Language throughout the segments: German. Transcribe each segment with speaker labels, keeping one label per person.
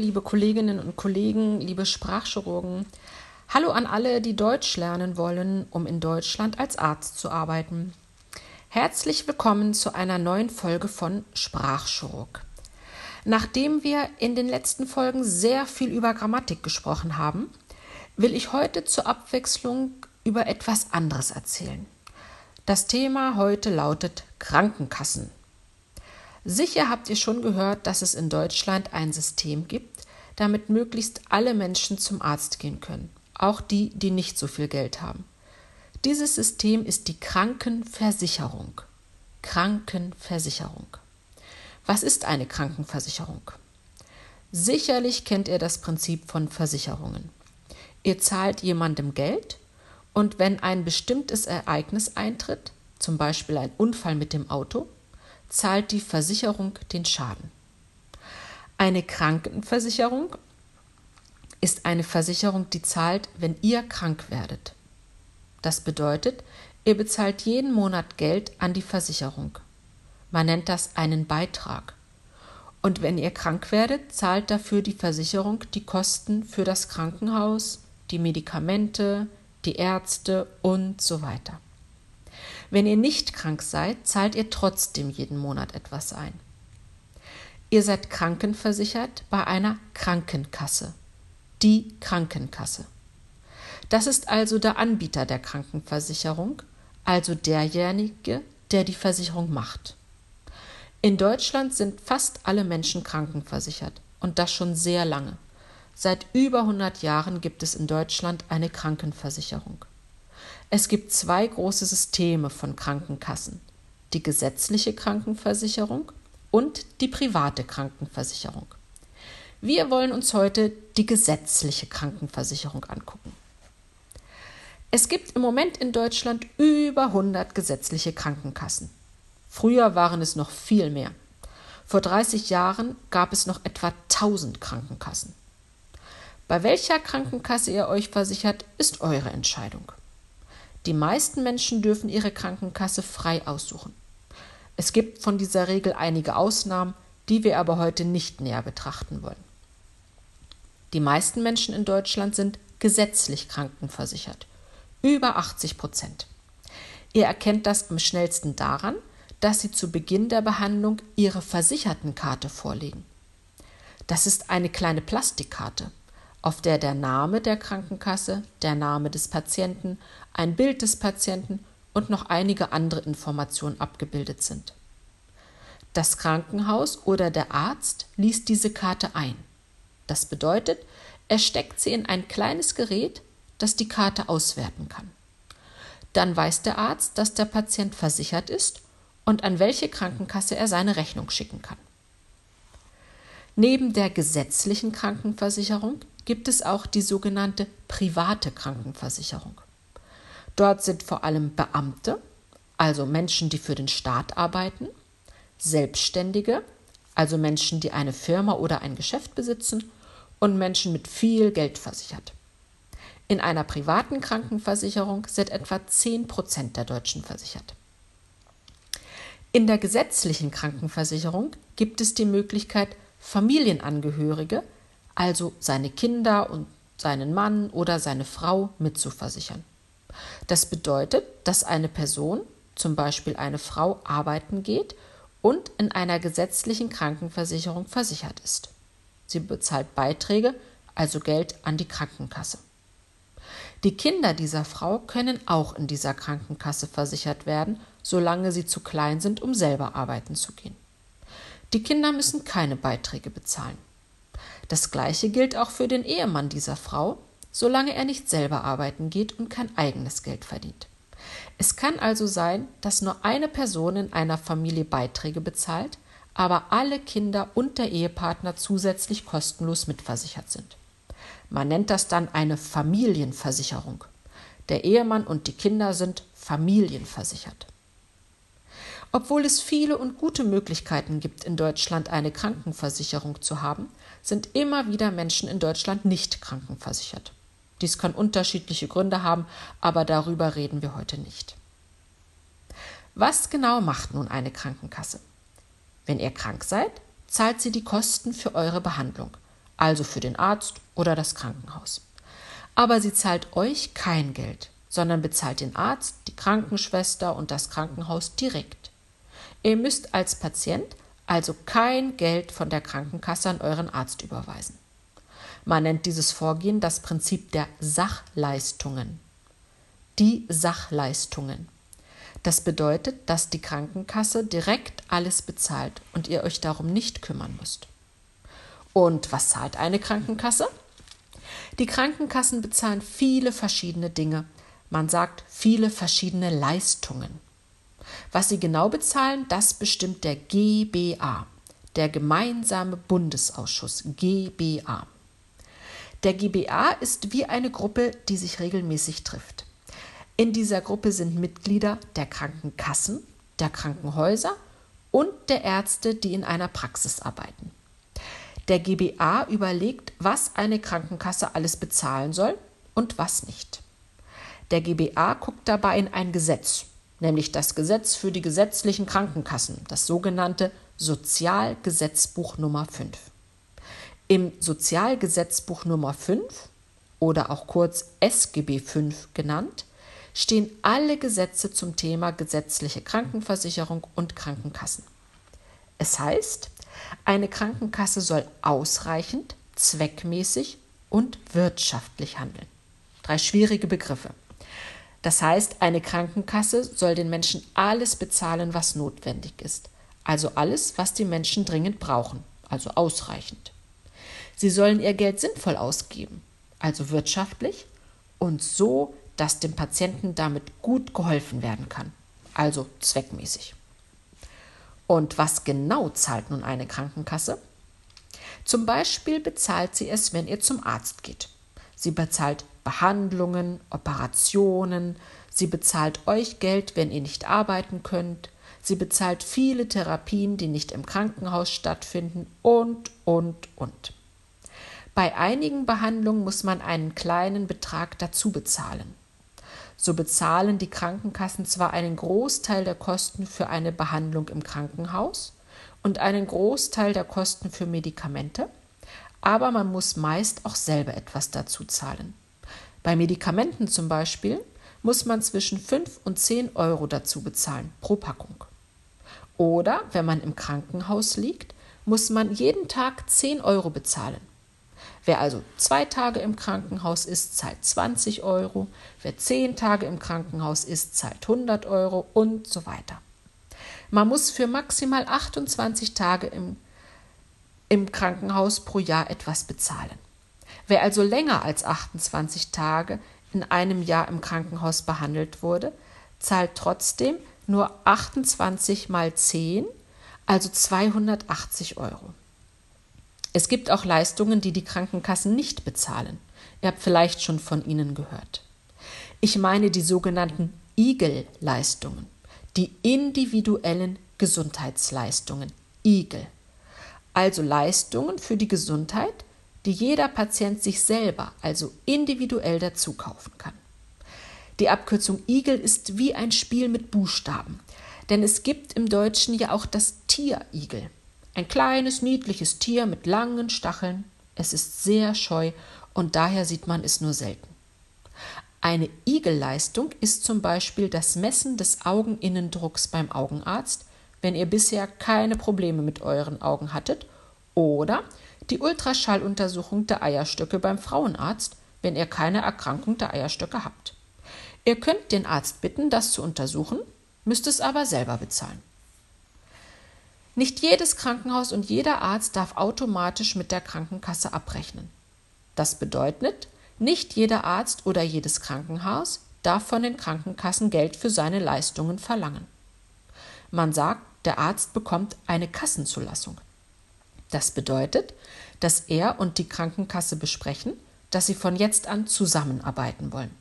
Speaker 1: Liebe Kolleginnen und Kollegen, liebe Sprachchirurgen. Hallo an alle, die Deutsch lernen wollen, um in Deutschland als Arzt zu arbeiten. Herzlich willkommen zu einer neuen Folge von Sprachchirurg. Nachdem wir in den letzten Folgen sehr viel über Grammatik gesprochen haben, will ich heute zur Abwechslung über etwas anderes erzählen. Das Thema heute lautet Krankenkassen. Sicher habt ihr schon gehört, dass es in Deutschland ein System gibt, damit möglichst alle Menschen zum Arzt gehen können, auch die, die nicht so viel Geld haben. Dieses System ist die Krankenversicherung. Krankenversicherung. Was ist eine Krankenversicherung? Sicherlich kennt ihr das Prinzip von Versicherungen. Ihr zahlt jemandem Geld und wenn ein bestimmtes Ereignis eintritt, zum Beispiel ein Unfall mit dem Auto, zahlt die Versicherung den Schaden. Eine Krankenversicherung ist eine Versicherung, die zahlt, wenn ihr krank werdet. Das bedeutet, ihr bezahlt jeden Monat Geld an die Versicherung. Man nennt das einen Beitrag. Und wenn ihr krank werdet, zahlt dafür die Versicherung die Kosten für das Krankenhaus, die Medikamente, die Ärzte und so weiter. Wenn ihr nicht krank seid, zahlt ihr trotzdem jeden Monat etwas ein. Ihr seid krankenversichert bei einer Krankenkasse. Die Krankenkasse. Das ist also der Anbieter der Krankenversicherung, also derjenige, der die Versicherung macht. In Deutschland sind fast alle Menschen krankenversichert und das schon sehr lange. Seit über 100 Jahren gibt es in Deutschland eine Krankenversicherung. Es gibt zwei große Systeme von Krankenkassen. Die gesetzliche Krankenversicherung und die private Krankenversicherung. Wir wollen uns heute die gesetzliche Krankenversicherung angucken. Es gibt im Moment in Deutschland über 100 gesetzliche Krankenkassen. Früher waren es noch viel mehr. Vor 30 Jahren gab es noch etwa 1000 Krankenkassen. Bei welcher Krankenkasse ihr euch versichert, ist eure Entscheidung. Die meisten Menschen dürfen ihre Krankenkasse frei aussuchen. Es gibt von dieser Regel einige Ausnahmen, die wir aber heute nicht näher betrachten wollen. Die meisten Menschen in Deutschland sind gesetzlich krankenversichert. Über 80 Prozent. Ihr erkennt das am schnellsten daran, dass Sie zu Beginn der Behandlung Ihre Versichertenkarte vorlegen. Das ist eine kleine Plastikkarte auf der der Name der Krankenkasse, der Name des Patienten, ein Bild des Patienten und noch einige andere Informationen abgebildet sind. Das Krankenhaus oder der Arzt liest diese Karte ein. Das bedeutet, er steckt sie in ein kleines Gerät, das die Karte auswerten kann. Dann weiß der Arzt, dass der Patient versichert ist und an welche Krankenkasse er seine Rechnung schicken kann. Neben der gesetzlichen Krankenversicherung gibt es auch die sogenannte private Krankenversicherung. Dort sind vor allem Beamte, also Menschen, die für den Staat arbeiten, Selbstständige, also Menschen, die eine Firma oder ein Geschäft besitzen, und Menschen mit viel Geld versichert. In einer privaten Krankenversicherung sind etwa 10 Prozent der Deutschen versichert. In der gesetzlichen Krankenversicherung gibt es die Möglichkeit, Familienangehörige also seine Kinder und seinen Mann oder seine Frau mitzuversichern. Das bedeutet, dass eine Person, zum Beispiel eine Frau, arbeiten geht und in einer gesetzlichen Krankenversicherung versichert ist. Sie bezahlt Beiträge, also Geld an die Krankenkasse. Die Kinder dieser Frau können auch in dieser Krankenkasse versichert werden, solange sie zu klein sind, um selber arbeiten zu gehen. Die Kinder müssen keine Beiträge bezahlen. Das gleiche gilt auch für den Ehemann dieser Frau, solange er nicht selber arbeiten geht und kein eigenes Geld verdient. Es kann also sein, dass nur eine Person in einer Familie Beiträge bezahlt, aber alle Kinder und der Ehepartner zusätzlich kostenlos mitversichert sind. Man nennt das dann eine Familienversicherung. Der Ehemann und die Kinder sind familienversichert. Obwohl es viele und gute Möglichkeiten gibt, in Deutschland eine Krankenversicherung zu haben, sind immer wieder Menschen in Deutschland nicht krankenversichert. Dies kann unterschiedliche Gründe haben, aber darüber reden wir heute nicht. Was genau macht nun eine Krankenkasse? Wenn ihr krank seid, zahlt sie die Kosten für eure Behandlung, also für den Arzt oder das Krankenhaus. Aber sie zahlt euch kein Geld, sondern bezahlt den Arzt, die Krankenschwester und das Krankenhaus direkt. Ihr müsst als Patient also kein Geld von der Krankenkasse an euren Arzt überweisen. Man nennt dieses Vorgehen das Prinzip der Sachleistungen. Die Sachleistungen. Das bedeutet, dass die Krankenkasse direkt alles bezahlt und ihr euch darum nicht kümmern müsst. Und was zahlt eine Krankenkasse? Die Krankenkassen bezahlen viele verschiedene Dinge. Man sagt viele verschiedene Leistungen. Was sie genau bezahlen, das bestimmt der GBA, der Gemeinsame Bundesausschuss GBA. Der GBA ist wie eine Gruppe, die sich regelmäßig trifft. In dieser Gruppe sind Mitglieder der Krankenkassen, der Krankenhäuser und der Ärzte, die in einer Praxis arbeiten. Der GBA überlegt, was eine Krankenkasse alles bezahlen soll und was nicht. Der GBA guckt dabei in ein Gesetz, nämlich das Gesetz für die gesetzlichen Krankenkassen, das sogenannte Sozialgesetzbuch Nummer 5. Im Sozialgesetzbuch Nummer 5 oder auch kurz SGB 5 genannt, stehen alle Gesetze zum Thema gesetzliche Krankenversicherung und Krankenkassen. Es heißt, eine Krankenkasse soll ausreichend, zweckmäßig und wirtschaftlich handeln. Drei schwierige Begriffe. Das heißt, eine Krankenkasse soll den Menschen alles bezahlen, was notwendig ist. Also alles, was die Menschen dringend brauchen, also ausreichend. Sie sollen ihr Geld sinnvoll ausgeben, also wirtschaftlich und so, dass dem Patienten damit gut geholfen werden kann, also zweckmäßig. Und was genau zahlt nun eine Krankenkasse? Zum Beispiel bezahlt sie es, wenn ihr zum Arzt geht. Sie bezahlt Behandlungen, Operationen, sie bezahlt euch Geld, wenn ihr nicht arbeiten könnt, sie bezahlt viele Therapien, die nicht im Krankenhaus stattfinden und, und, und. Bei einigen Behandlungen muss man einen kleinen Betrag dazu bezahlen. So bezahlen die Krankenkassen zwar einen Großteil der Kosten für eine Behandlung im Krankenhaus und einen Großteil der Kosten für Medikamente, aber man muss meist auch selber etwas dazu zahlen. Bei Medikamenten zum Beispiel muss man zwischen 5 und 10 Euro dazu bezahlen pro Packung. Oder wenn man im Krankenhaus liegt, muss man jeden Tag 10 Euro bezahlen. Wer also zwei Tage im Krankenhaus ist, zahlt 20 Euro. Wer zehn Tage im Krankenhaus ist, zahlt 100 Euro und so weiter. Man muss für maximal 28 Tage im, im Krankenhaus pro Jahr etwas bezahlen. Wer also länger als 28 Tage in einem Jahr im Krankenhaus behandelt wurde, zahlt trotzdem nur 28 mal 10, also 280 Euro. Es gibt auch Leistungen, die die Krankenkassen nicht bezahlen. Ihr habt vielleicht schon von ihnen gehört. Ich meine die sogenannten IGEL-Leistungen, die individuellen Gesundheitsleistungen, IGEL. Also Leistungen für die Gesundheit, die jeder Patient sich selber, also individuell dazu kaufen kann. Die Abkürzung IGEL ist wie ein Spiel mit Buchstaben, denn es gibt im Deutschen ja auch das Tier-Igel. Ein kleines, niedliches Tier mit langen Stacheln. Es ist sehr scheu und daher sieht man es nur selten. Eine Igelleistung ist zum Beispiel das Messen des Augeninnendrucks beim Augenarzt, wenn ihr bisher keine Probleme mit euren Augen hattet, oder die Ultraschalluntersuchung der Eierstöcke beim Frauenarzt, wenn ihr keine Erkrankung der Eierstöcke habt. Ihr könnt den Arzt bitten, das zu untersuchen, müsst es aber selber bezahlen. Nicht jedes Krankenhaus und jeder Arzt darf automatisch mit der Krankenkasse abrechnen. Das bedeutet, nicht jeder Arzt oder jedes Krankenhaus darf von den Krankenkassen Geld für seine Leistungen verlangen. Man sagt, der Arzt bekommt eine Kassenzulassung. Das bedeutet, dass er und die Krankenkasse besprechen, dass sie von jetzt an zusammenarbeiten wollen.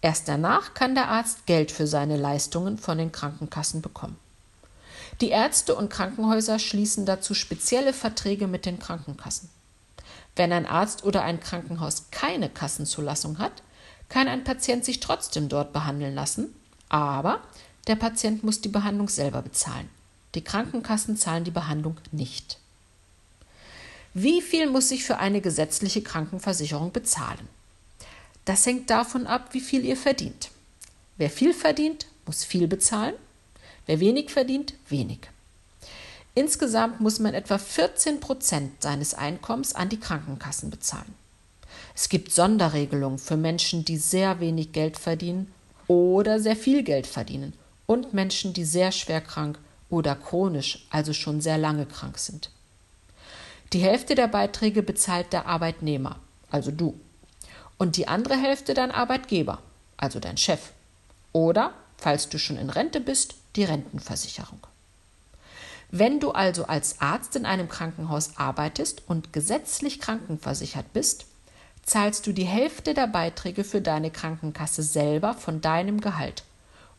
Speaker 1: Erst danach kann der Arzt Geld für seine Leistungen von den Krankenkassen bekommen. Die Ärzte und Krankenhäuser schließen dazu spezielle Verträge mit den Krankenkassen. Wenn ein Arzt oder ein Krankenhaus keine Kassenzulassung hat, kann ein Patient sich trotzdem dort behandeln lassen, aber der Patient muss die Behandlung selber bezahlen. Die Krankenkassen zahlen die Behandlung nicht. Wie viel muss ich für eine gesetzliche Krankenversicherung bezahlen? Das hängt davon ab, wie viel ihr verdient. Wer viel verdient, muss viel bezahlen. Wer wenig verdient, wenig. Insgesamt muss man etwa 14 Prozent seines Einkommens an die Krankenkassen bezahlen. Es gibt Sonderregelungen für Menschen, die sehr wenig Geld verdienen oder sehr viel Geld verdienen und Menschen, die sehr schwer krank oder chronisch, also schon sehr lange krank sind. Die Hälfte der Beiträge bezahlt der Arbeitnehmer, also du, und die andere Hälfte dein Arbeitgeber, also dein Chef. Oder, falls du schon in Rente bist, die Rentenversicherung. Wenn du also als Arzt in einem Krankenhaus arbeitest und gesetzlich krankenversichert bist, zahlst du die Hälfte der Beiträge für deine Krankenkasse selber von deinem Gehalt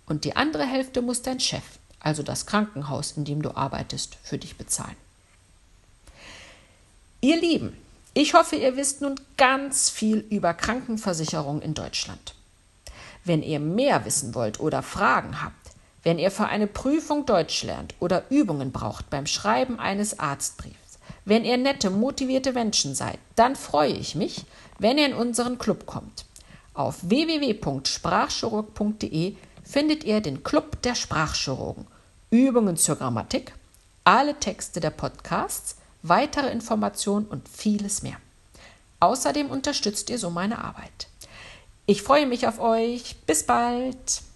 Speaker 1: und die andere Hälfte muss dein Chef, also das Krankenhaus, in dem du arbeitest, für dich bezahlen. Ihr Lieben, ich hoffe, ihr wisst nun ganz viel über Krankenversicherung in Deutschland. Wenn ihr mehr wissen wollt oder Fragen habt, wenn ihr für eine Prüfung Deutsch lernt oder Übungen braucht beim Schreiben eines Arztbriefs, wenn ihr nette, motivierte Menschen seid, dann freue ich mich, wenn ihr in unseren Club kommt. Auf www.sprachchirurg.de findet ihr den Club der Sprachchirurgen, Übungen zur Grammatik, alle Texte der Podcasts, weitere Informationen und vieles mehr. Außerdem unterstützt ihr so meine Arbeit. Ich freue mich auf euch. Bis bald.